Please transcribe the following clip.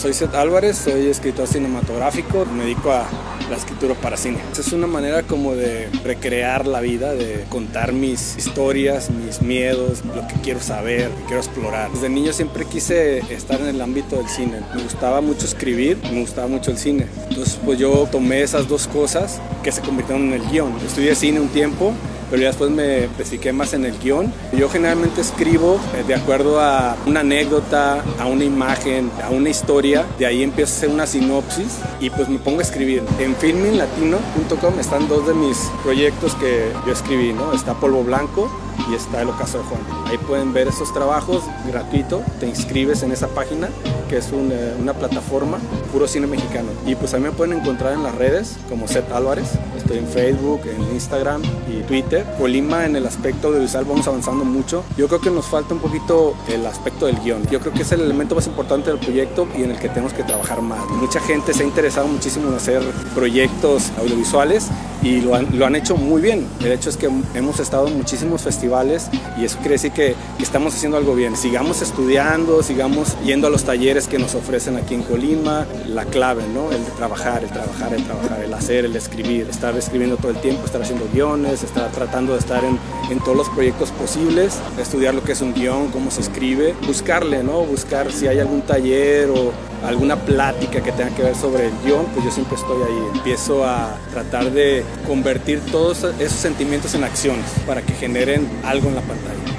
Soy Seth Álvarez, soy escritor cinematográfico, me dedico a la escritura para cine. Es una manera como de recrear la vida, de contar mis historias, mis miedos, lo que quiero saber, lo que quiero explorar. Desde niño siempre quise estar en el ámbito del cine. Me gustaba mucho escribir, me gustaba mucho el cine. Entonces pues yo tomé esas dos cosas que se convirtieron en el guion. Estudié cine un tiempo pero ya después me especifiqué más en el guion. Yo generalmente escribo eh, de acuerdo a una anécdota, a una imagen, a una historia, de ahí empiezo a hacer una sinopsis y pues me pongo a escribir. En filminglatino.com están dos de mis proyectos que yo escribí, ¿no? Está Polvo Blanco y está El Ocaso de Juan. Ahí pueden ver esos trabajos gratuito, te inscribes en esa página que es una, una plataforma puro cine mexicano. Y pues ahí me pueden encontrar en las redes como Seth Álvarez, estoy en Facebook, en Instagram y Twitter. Colima en el aspecto audiovisual vamos avanzando mucho. Yo creo que nos falta un poquito el aspecto del guion. Yo creo que es el elemento más importante del proyecto y en el que tenemos que trabajar más. Mucha gente se ha interesado muchísimo en hacer proyectos audiovisuales y lo han, lo han hecho muy bien. El hecho es que hemos estado en muchísimos festivales y eso quiere decir que, estamos haciendo algo bien. Sigamos estudiando, sigamos yendo a los talleres que nos ofrecen aquí en Colima. La clave, ¿no? El de trabajar, el trabajar, el trabajar, el hacer, el escribir, estar escribiendo todo el tiempo, estar haciendo guiones, estar tratando de estar en, en todos los proyectos posibles, estudiar lo que es un guion, cómo se escribe, buscarle, ¿no? Buscar si hay algún taller o alguna plática que tenga que ver sobre el guion, pues yo siempre estoy ahí. Empiezo a tratar de convertir todos esos sentimientos en acciones para que generen algo en la pantalla.